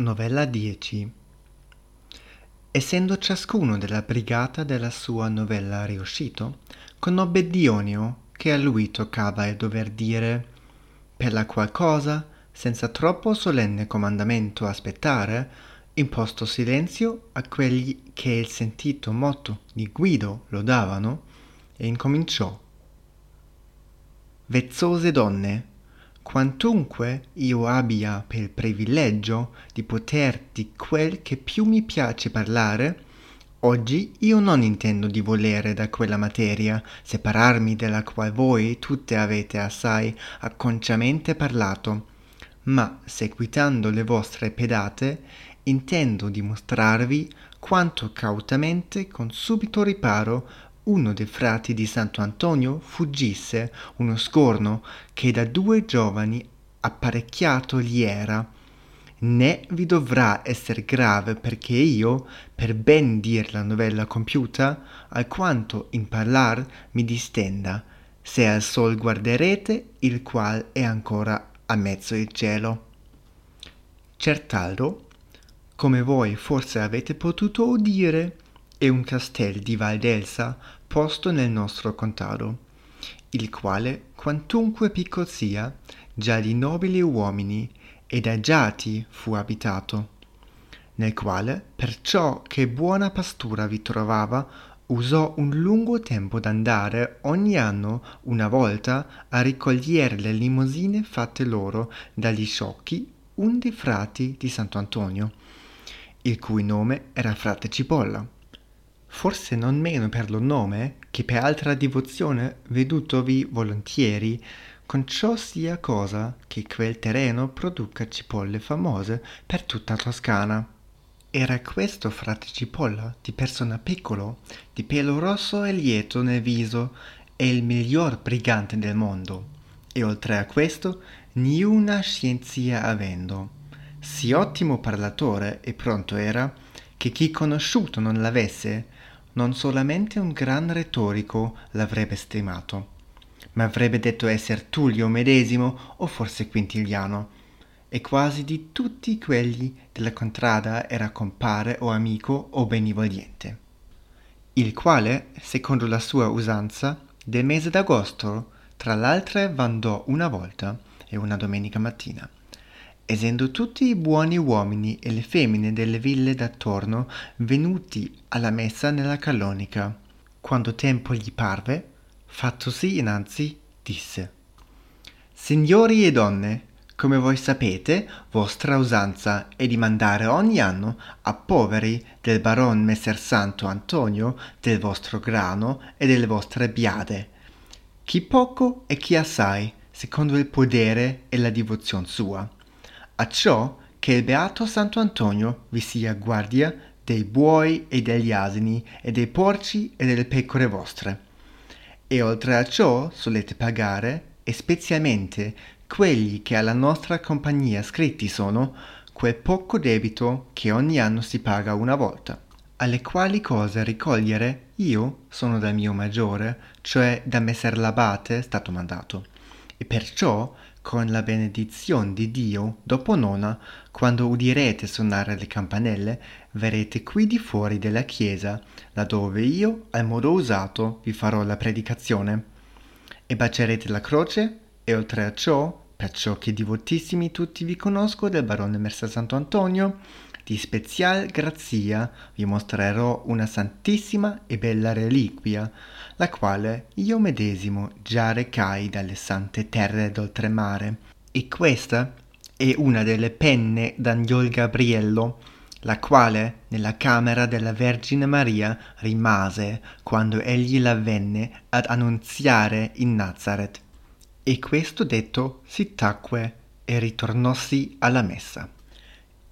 Novella 10 Essendo ciascuno della brigata della sua novella riuscito, conobbe Dionio che a lui toccava il dover dire per la qual cosa, senza troppo solenne comandamento aspettare, imposto silenzio a quelli che il sentito motto di Guido lodavano, e incominciò. Vezzose donne, quantunque io abbia per privilegio di poterti quel che più mi piace parlare, oggi io non intendo di volere da quella materia separarmi della qual voi tutte avete assai acconciamente parlato, ma seguitando le vostre pedate intendo dimostrarvi quanto cautamente con subito riparo uno dei frati di Santo Antonio fuggisse uno scorno che da due giovani apparecchiato gli era né vi dovrà esser grave perché io, per ben dir la novella compiuta, alquanto in parlar mi distenda, se al sol guarderete, il qual è ancora a mezzo il cielo. Certaldo, come voi forse avete potuto udire, è un castel di Val d'Elsa posto nel nostro contado, il quale, quantunque piccol sia, già di nobili uomini ed agiati fu abitato, nel quale, perciò che buona pastura vi trovava, usò un lungo tempo d'andare ogni anno una volta a ricogliere le limosine fatte loro dagli sciocchi un dei frati di Santo Antonio, il cui nome era frate Cipolla forse non meno per lo nome che per altra divozione vedutovi volontieri, con ciò sia cosa che quel terreno produca cipolle famose per tutta Toscana. Era questo frate Cipolla di persona piccolo, di pelo rosso e lieto nel viso, e il miglior brigante del mondo, e oltre a questo niuna scienzia avendo. Sì ottimo parlatore e pronto era, che chi conosciuto non l'avesse, non solamente un gran retorico l'avrebbe stimato, ma avrebbe detto esser Tullio medesimo o forse Quintiliano, e quasi di tutti quelli della contrada era compare o amico o benevolente. Il quale, secondo la sua usanza, del mese d'agosto, tra l'altre vandò una volta e una domenica mattina essendo tutti i buoni uomini e le femmine delle ville d'attorno venuti alla messa nella calonica, quando tempo gli parve, fattosi innanzi, disse Signori e donne, come voi sapete, vostra usanza è di mandare ogni anno a poveri del baron Messer Santo Antonio del vostro grano e delle vostre biade, chi poco e chi assai, secondo il podere e la divozione sua acciò che il beato Santo Antonio vi sia guardia dei buoi e degli asini e dei porci e delle pecore vostre. E oltre a ciò solete pagare, e specialmente quelli che alla nostra compagnia scritti sono, quel poco debito che ogni anno si paga una volta, alle quali cose ricogliere io sono dal mio maggiore, cioè da messer l'abate stato mandato, e perciò con la benedizione di Dio, dopo nona, quando udirete suonare le campanelle, verrete qui di fuori della chiesa, laddove io, al modo usato, vi farò la predicazione. E bacerete la croce, e oltre a ciò, perciò che divotissimi tutti vi conosco del barone Messer Santo Antonio, di special grazia vi mostrerò una santissima e bella reliquia, la quale io medesimo già recai dalle sante terre d'oltremare. E questa è una delle penne d'Angiol Gabriello, la quale nella camera della Vergine Maria rimase quando egli la venne ad annunziare in Nazareth. E questo detto si tacque e ritornossi alla messa.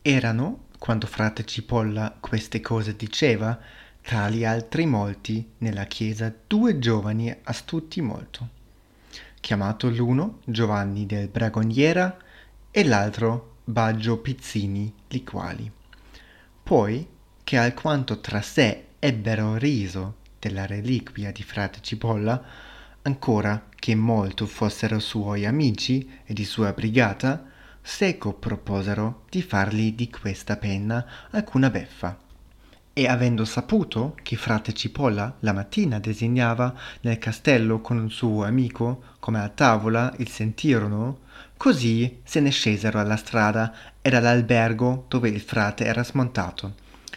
Erano quando frate Cipolla queste cose diceva, tra gli altri molti nella chiesa due giovani astuti molto, chiamato l'uno Giovanni del Bragoniera e l'altro Baggio Pizzini, li quali. Poi, che alquanto tra sé ebbero riso della reliquia di frate Cipolla, ancora che molto fossero suoi amici e di sua brigata, seco proposero di fargli di questa penna alcuna beffa. E avendo saputo che frate cipolla la mattina designava nel castello con un suo amico come a tavola il sentirono così se ne scesero alla strada. Ed all'albergo dove il frate era smontato.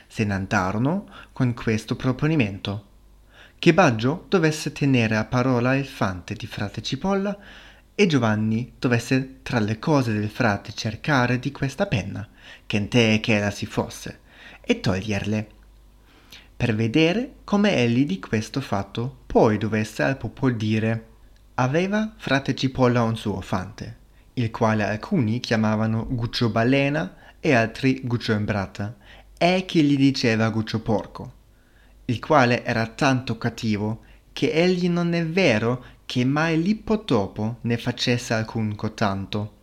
Se n'andarono con questo proponimento. Che Baggio dovesse tenere a parola il fante di frate Cipolla e Giovanni dovesse tra le cose del frate cercare di questa penna, che te che ella si fosse, e toglierle, per vedere come egli di questo fatto poi dovesse al popolo dire. Aveva frate Cipolla un suo fante, il quale alcuni chiamavano Guccio Balena e altri Guccio Imbrata, e chi gli diceva Guccio Porco il quale era tanto cattivo che egli non è vero che mai l'ippotopo ne facesse alcun cotanto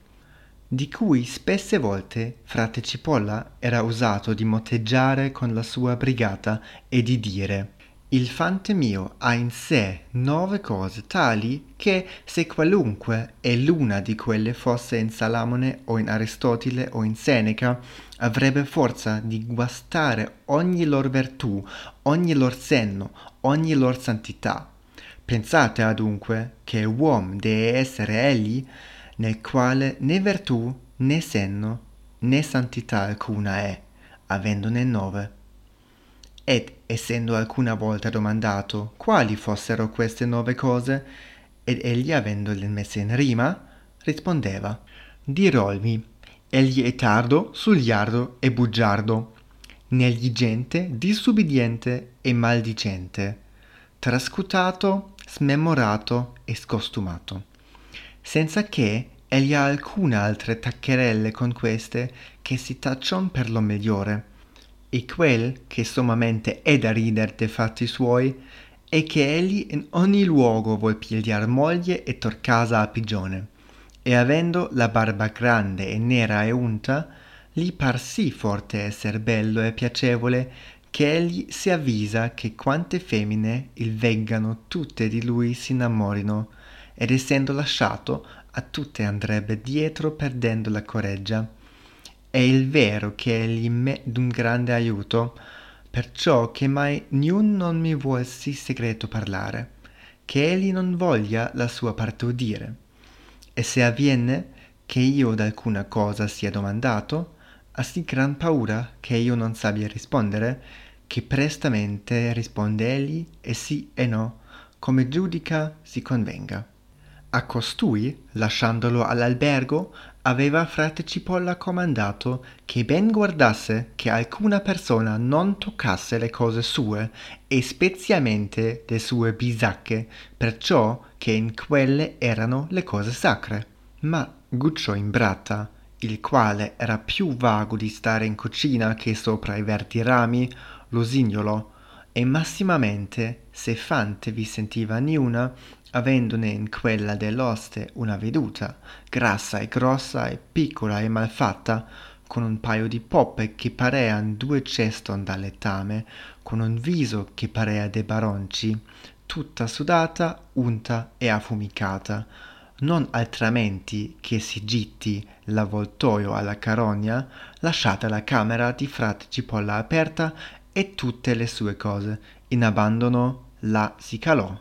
di cui spesse volte frate cipolla era usato di motteggiare con la sua brigata e di dire il fante mio ha in sé nove cose tali che se qualunque e l'una di quelle fosse in Salamone o in Aristotile o in Seneca, avrebbe forza di guastare ogni lor vertù, ogni lor senno, ogni lor santità. Pensate adunque che uom deve essere egli, nel quale né vertù, né senno, né santità alcuna è, avendone nove. Ed essendo alcuna volta domandato quali fossero queste nove cose, ed egli avendole messe in rima, rispondeva Dirolmi, egli è tardo, sugliardo e bugiardo, negli gente, disubbidiente e maldicente, trascutato, smemorato e scostumato, senza che egli ha alcuna altre taccherelle con queste che si taccion per lo migliore. E quel che sommamente è da rider de fatti suoi è che egli in ogni luogo vuol pigliar moglie e tor casa a pigione. E avendo la barba grande e nera e unta gli par sì forte esser bello e piacevole che egli si avvisa che quante femmine il veggano tutte di lui s'innamorino ed essendo lasciato a tutte andrebbe dietro perdendo la correggia. È il vero che egli m'è d'un grande aiuto perciò che mai niun non mi vuol sì segreto parlare che egli non voglia la sua parte udire. E se avviene che io d'alcuna cosa sia domandato ha sì gran paura che io non sabbia rispondere che prestamente risponde egli e sì e no come giudica si convenga. A costui lasciandolo all'albergo aveva frate cipolla comandato che ben guardasse che alcuna persona non toccasse le cose sue e spezialmente le sue bisacche perciò che in quelle erano le cose sacre. Ma guccio imbratta il quale era più vago di stare in cucina che sopra i verdi rami lo signolò e massimamente se fante vi sentiva niuna avendone in quella dell'oste una veduta grassa e grossa e piccola e malfatta con un paio di poppe che parean due ceston da lettame con un viso che parea de baronci tutta sudata unta e affumicata. Non altramenti che si gitti l'avvoltoio alla carogna lasciata la camera di frate cipolla aperta e tutte le sue cose in abbandono la si calò.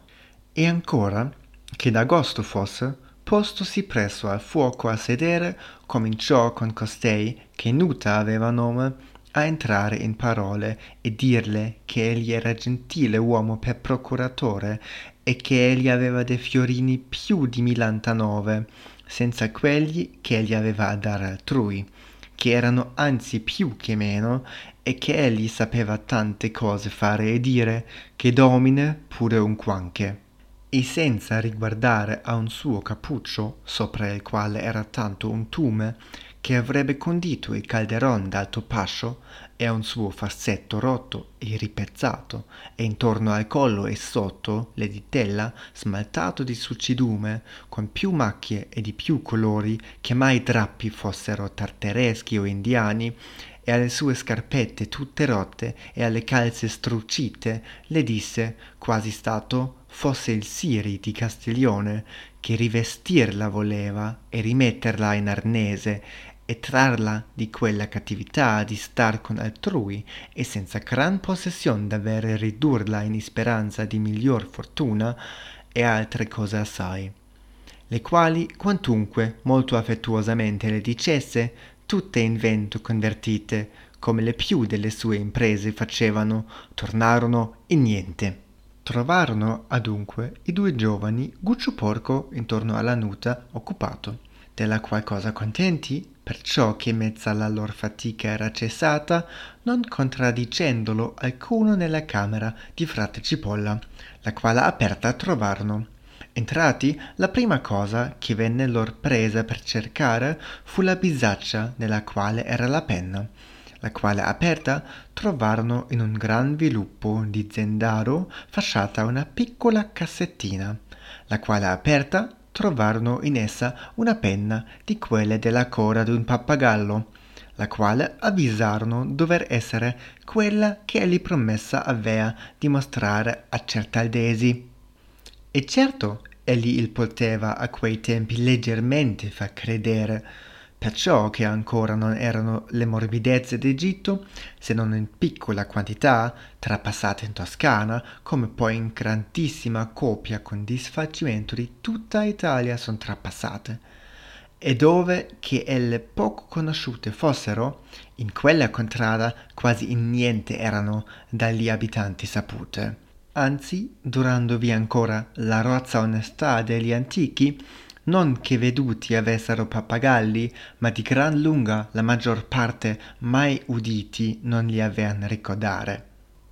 E ancora che d'agosto fosse postosi presso al fuoco a sedere cominciò con costei che nuta aveva nome a entrare in parole e dirle che egli era gentile uomo per procuratore e che egli aveva de fiorini più di milantanove senza quelli che egli aveva a dare altrui che erano anzi più che meno e che egli sapeva tante cose fare e dire che domine pure un quanche. E senza riguardare a un suo cappuccio sopra il quale era tanto un tume che avrebbe condito il calderon d'alto pascio e a un suo fassetto rotto e ripezzato e intorno al collo e sotto le ditella smaltato di succidume con più macchie e di più colori che mai drappi fossero tartereschi o indiani e alle sue scarpette tutte rotte e alle calze strucite le disse quasi stato fosse il siri di castiglione che rivestirla voleva e rimetterla in arnese e trarla di quella cattività di star con altrui e senza gran possession d'avere ridurla in isperanza di miglior fortuna e altre cose assai le quali quantunque molto affettuosamente le dicesse tutte in vento convertite come le più delle sue imprese facevano tornarono in niente. Trovarono adunque i due giovani guccio porco intorno alla nuta occupato. Della qual cosa contenti? Perciò che mezza la lor fatica era cessata non contradicendolo alcuno nella camera di frate cipolla la quale aperta trovarono entrati la prima cosa che venne lor presa per cercare fu la bisaccia nella quale era la penna la quale aperta trovarono in un gran viluppo di zendaro fasciata una piccola cassettina la quale aperta trovarono in essa una penna di quelle della coda d'un pappagallo la quale avvisarono dover essere quella che egli promessa avea di mostrare a certaldesi e certo egli il poteva a quei tempi leggermente far credere perciò che ancora non erano le morbidezze d'Egitto, se non in piccola quantità, trapassate in Toscana, come poi in grandissima copia con disfacimento di tutta Italia son trapassate. E dove che elle poco conosciute fossero, in quella contrada quasi in niente erano dagli abitanti sapute. Anzi, durandovi ancora la rozza onestà degli antichi, non che veduti avessero pappagalli, ma di gran lunga la maggior parte mai uditi non li avean ricordare.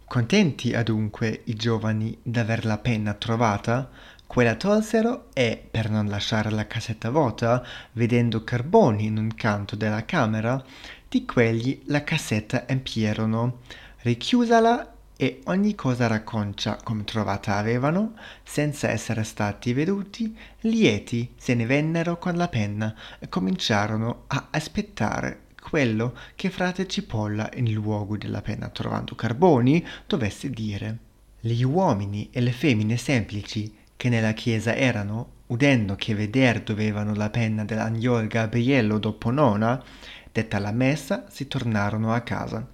Contenti adunque i giovani d'aver la penna trovata, quella tolsero e, per non lasciare la cassetta vuota, vedendo carboni in un canto della camera, di quegli la cassetta empierono, richiusala e ogni cosa racconcia come trovata avevano, senza essere stati veduti, lieti se ne vennero con la penna e cominciarono a aspettare quello che frate Cipolla in luogo della penna trovando carboni dovesse dire. Gli uomini e le femmine semplici che nella chiesa erano, udendo che veder dovevano la penna dell'agnol Gabriello dopo nona, detta la messa, si tornarono a casa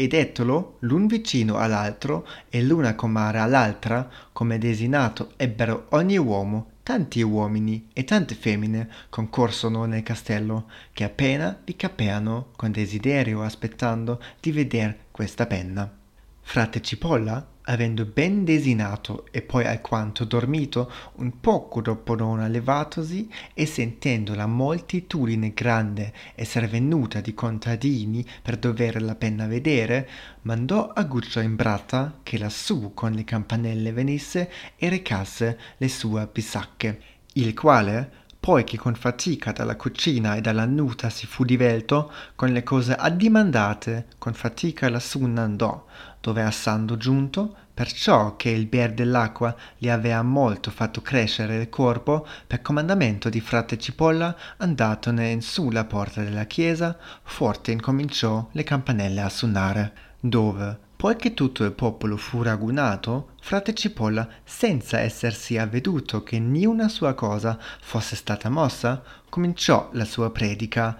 e dettolo l'un vicino all'altro e l'una comare all'altra, come desinato ebbero ogni uomo, tanti uomini e tante femmine concorsono nel castello, che appena vi capeano con desiderio aspettando di veder questa penna. Frate Cipolla avendo ben desinato e poi alquanto dormito un poco dopo nona levatosi e sentendo la moltitudine grande esser venuta di contadini per dover la penna vedere mandò a Guccio in brata che lassù con le campanelle venisse e recasse le sue bisacche il quale poi che con fatica dalla cucina e dalla nuta si fu divelto con le cose addimandate con fatica lassù n'andò dove assando giunto perciò che il bier dell'acqua gli avea molto fatto crescere il corpo per comandamento di frate cipolla andatone in su la porta della chiesa forte incominciò le campanelle a suonare dove poi che tutto il popolo fu ragunato, frate Cipolla, senza essersi avveduto che niuna sua cosa fosse stata mossa, cominciò la sua predica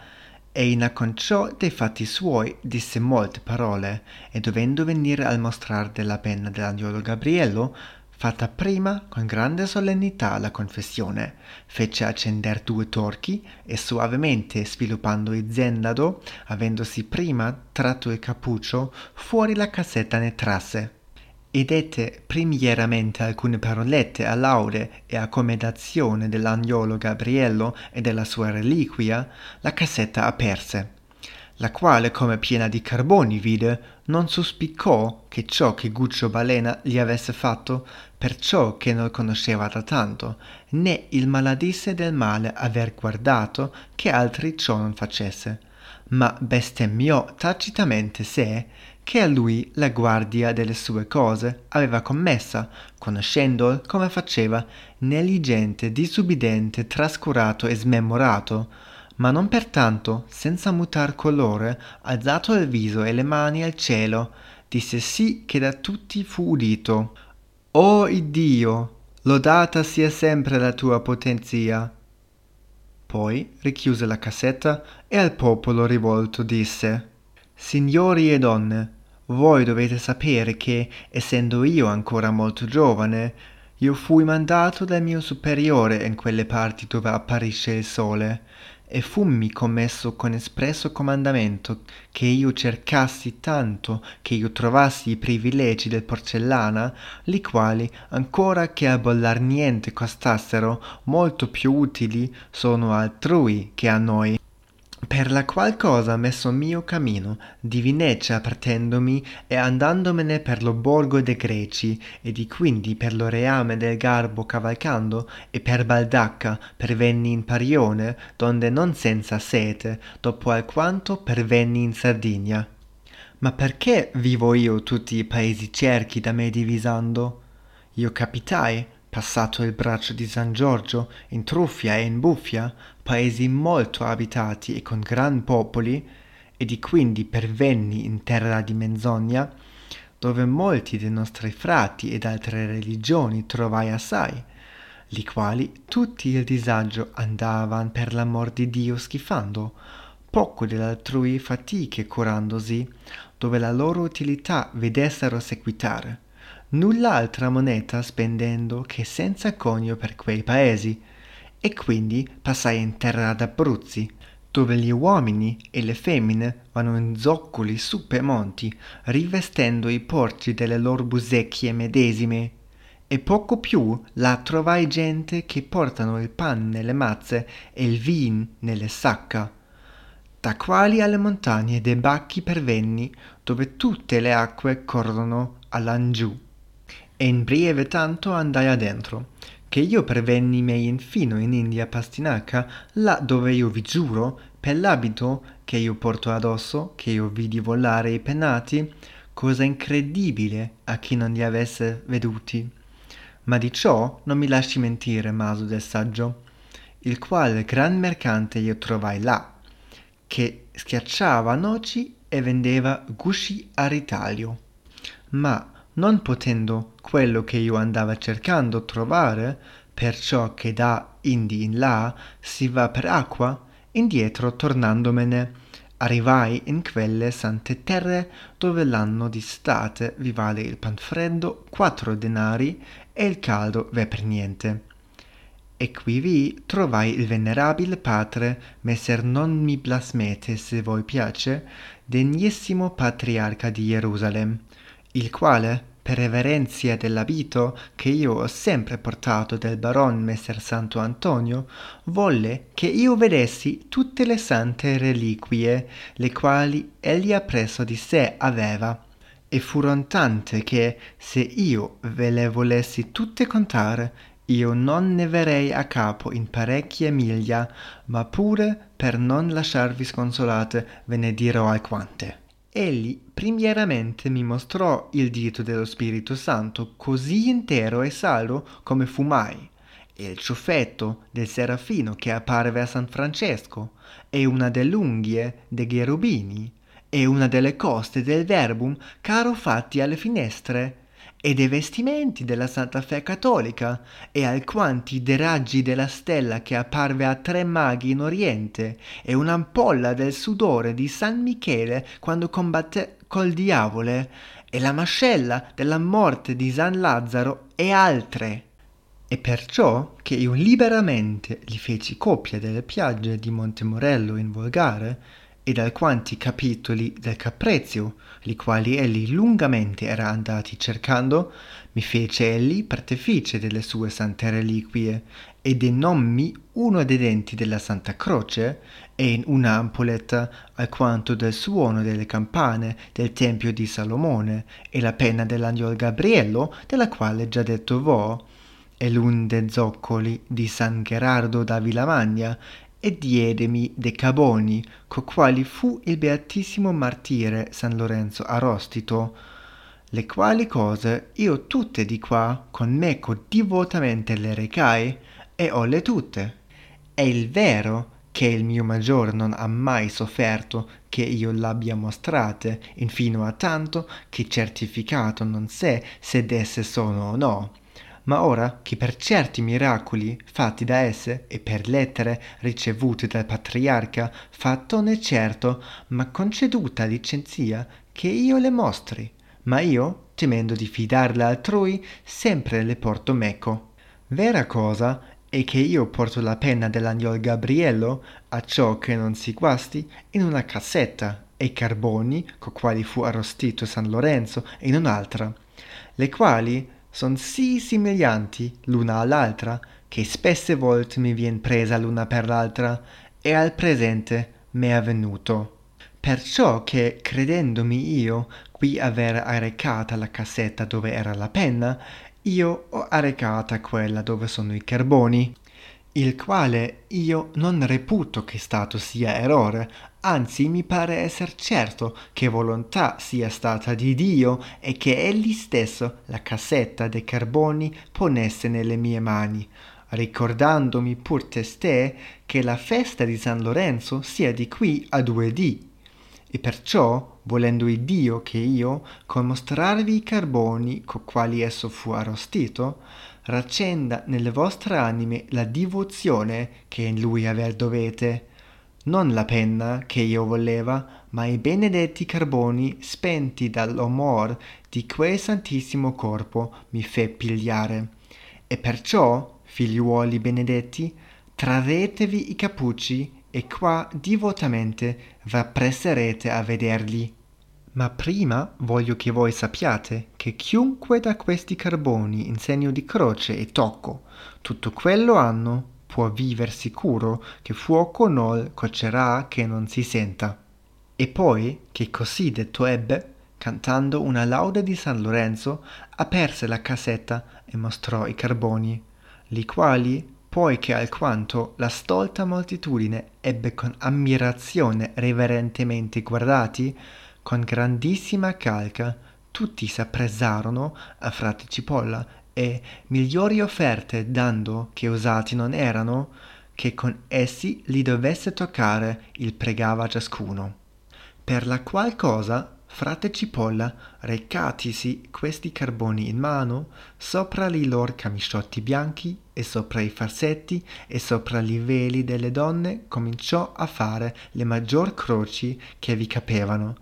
e in acconciò dei fatti suoi disse molte parole. E dovendo venire al mostrar della penna dell'angiolo Gabriello fatta prima con grande solennità la confessione. Fece accender due torchi e suavemente sviluppando il zendado avendosi prima tratto il cappuccio fuori la cassetta ne trasse. E dette primieramente alcune parolette a laude e accomodazione dell'agnolo Gabriello e della sua reliquia, la cassetta aperse la quale come piena di carboni vide non suspiccò che ciò che Guccio Balena gli avesse fatto perciò che non conosceva da tanto né il maladisse del male aver guardato che altri ciò non facesse ma bestemmiò tacitamente sé che a lui la guardia delle sue cose aveva commessa conoscendo come faceva negligente disubbidente trascurato e smemorato ma non pertanto senza mutar colore alzato il viso e le mani al cielo disse sì che da tutti fu udito o iddio lodata sia sempre la tua potenzia. Poi richiuse la cassetta e al popolo rivolto disse Signori e donne, voi dovete sapere che, essendo io ancora molto giovane, io fui mandato dal mio superiore in quelle parti dove apparisce il sole, e fummi commesso con espresso comandamento che io cercassi tanto che io trovassi i privilegi del porcellana, li quali, ancora che a bollar niente costassero, molto più utili sono altrui che a noi per la qual cosa messo mio cammino di Vinecia partendomi e andandomene per lo borgo de Greci e di quindi per lo reame del Garbo cavalcando e per Baldacca pervenni in Parione donde non senza sete dopo alquanto pervenni in Sardigna ma perché vivo io tutti i paesi cerchi da me divisando? Io capitai passato il braccio di San Giorgio, in Truffia e in Buffia, paesi molto abitati e con gran popoli, e di quindi pervenni in terra di menzogna, dove molti de nostri frati ed altre religioni trovai assai, li quali tutti il disagio andavan per l'amor di Dio schifando, poco dell'altrui fatiche curandosi, dove la loro utilità vedessero sequitare nulla altra moneta spendendo che senza conio per quei paesi, e quindi passai in terra d'Abruzzi, dove gli uomini e le femmine vanno in zoccoli su pe monti, rivestendo i porci delle loro busecchie medesime, e poco più là trovai gente che portano il pan nelle mazze e il vin nelle sacca, da quali alle montagne de bacchi pervenni, dove tutte le acque corrono all'angiù. E in breve tanto andai adentro che io pervenni mei infino in India Pastinaca, là dove io vi giuro, per l'abito che io porto addosso, che io vidi volare i pennati, cosa incredibile a chi non li avesse veduti. Ma di ciò non mi lasci mentire, Maso del Saggio, il quale gran mercante io trovai là, che schiacciava noci e vendeva gusci a ritaglio. Ma non potendo quello che io andava cercando trovare, perciò che da indi in là si va per acqua, indietro tornandomene, arrivai in quelle sante terre dove l'anno di state vi vale il pan freddo quattro denari e il caldo ve per niente. E qui vi trovai il venerabil padre, messer non mi blasmete se voi piace, degnissimo patriarca di Gerusalem, il quale per reverenzia dell'abito che io ho sempre portato del baron messer santo antonio volle che io vedessi tutte le sante reliquie le quali egli appresso di sé aveva. E furon tante che se io ve le volessi tutte contare io non ne verrei a capo in parecchie miglia ma pure per non lasciarvi sconsolate ve ne dirò alquante. Egli primieramente mi mostrò il dito dello Spirito Santo così intero e saldo come fu mai, e il ciuffetto del serafino che apparve a San Francesco, e una delle unghie dei cherubini, e una delle coste del verbum caro fatti alle finestre, e dei vestimenti della Santa Fe Cattolica, e alquanti dei raggi della stella che apparve a tre maghi in Oriente, e un'ampolla del sudore di San Michele quando combatté col diavole, e la mascella della morte di San Lazzaro, e altre. E perciò che io liberamente gli feci copia delle piagge di Montemorello in volgare, ed alquanti capitoli del Caprezio, li quali egli lungamente era andati cercando, mi fece egli partefice delle sue sante reliquie, e denommi uno dei denti della Santa Croce, e in una alquanto del suono delle campane del Tempio di Salomone, e la penna dell'Angiol Gabriello, della quale già detto vo', e l'un de zoccoli di San Gerardo da Villamagna, e diedemi de caboni, co quali fu il beatissimo martire San Lorenzo Arostito, le quali cose io tutte di qua con meco divotamente le recai e olle tutte. È il vero che il mio maggior non ha mai sofferto che io l'abbia mostrate, infino a tanto che certificato non sé se desse sono o no ma ora che per certi miracoli fatti da esse e per lettere ricevute dal patriarca fattone certo ma conceduta licenzia che io le mostri ma io temendo di fidarle altrui sempre le porto meco vera cosa è che io porto la penna dell'agnol Gabriello, a ciò che non si guasti, in una cassetta, e i carboni, co quali fu arrostito San Lorenzo, in un'altra, le quali son sì simiglianti l'una all'altra, che spesse volte mi vien presa l'una per l'altra, e al presente m'è avvenuto. Perciò che, credendomi io qui aver arrecata la cassetta dove era la penna, io ho arrecata quella dove sono i carboni, il quale io non reputo che stato sia errore, anzi mi pare esser certo che volontà sia stata di Dio e che egli stesso la cassetta de carboni ponesse nelle mie mani, ricordandomi pur testè che la festa di San Lorenzo sia di qui a due dì e perciò, volendo Dio che io, con mostrarvi i carboni co quali esso fu arrostito, raccenda nelle vostre anime la divozione che in lui aver dovete, non la penna che io voleva, ma i benedetti carboni spenti dall'omor di quel santissimo corpo mi fe pigliare. E perciò, figliuoli benedetti, traretevi i cappucci e qua divotamente v'appresserete a vederli. Ma prima voglio che voi sappiate che chiunque da questi carboni in segno di croce e tocco tutto quello hanno può viver sicuro che fuoco nol cocerà che non si senta. E poi, che così detto ebbe, cantando una laude di San Lorenzo, aperse la cassetta e mostrò i carboni, li quali poi che alquanto la stolta moltitudine ebbe con ammirazione reverentemente guardati, con grandissima calca tutti s'appresarono a frate Cipolla e migliori offerte dando che usati non erano, che con essi li dovesse toccare il pregava ciascuno. Per la qual cosa frate Cipolla, recatisi questi carboni in mano, sopra li lor camisciotti bianchi e sopra i farsetti e sopra li veli delle donne cominciò a fare le maggior croci che vi capevano,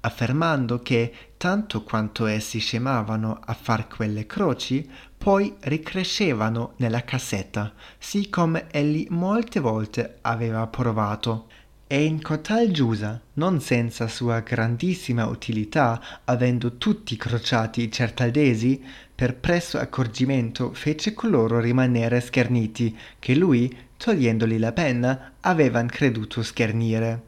affermando che tanto quanto essi scemavano a far quelle croci, poi ricrescevano nella cassetta, sì come egli molte volte aveva provato e in cotal giusa, non senza sua grandissima utilità, avendo tutti crociati i certaldesi, per presso accorgimento fece coloro rimanere scherniti, che lui, togliendoli la penna, avevan creduto schernire.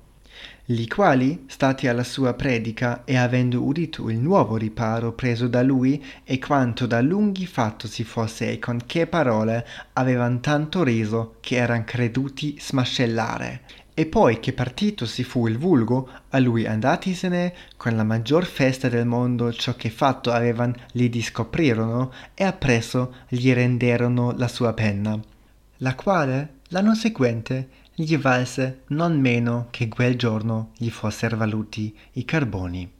Li quali, stati alla sua predica e avendo udito il nuovo riparo preso da lui e quanto da lunghi fatto si fosse e con che parole, avevan tanto riso che eran creduti smascellare e poi che partito si fu il vulgo, a lui andatisene, con la maggior festa del mondo ciò che fatto avevan li discoprirono e appresso gli renderono la sua penna, la quale l'anno seguente gli valse non meno che quel giorno gli fosser valuti i carboni.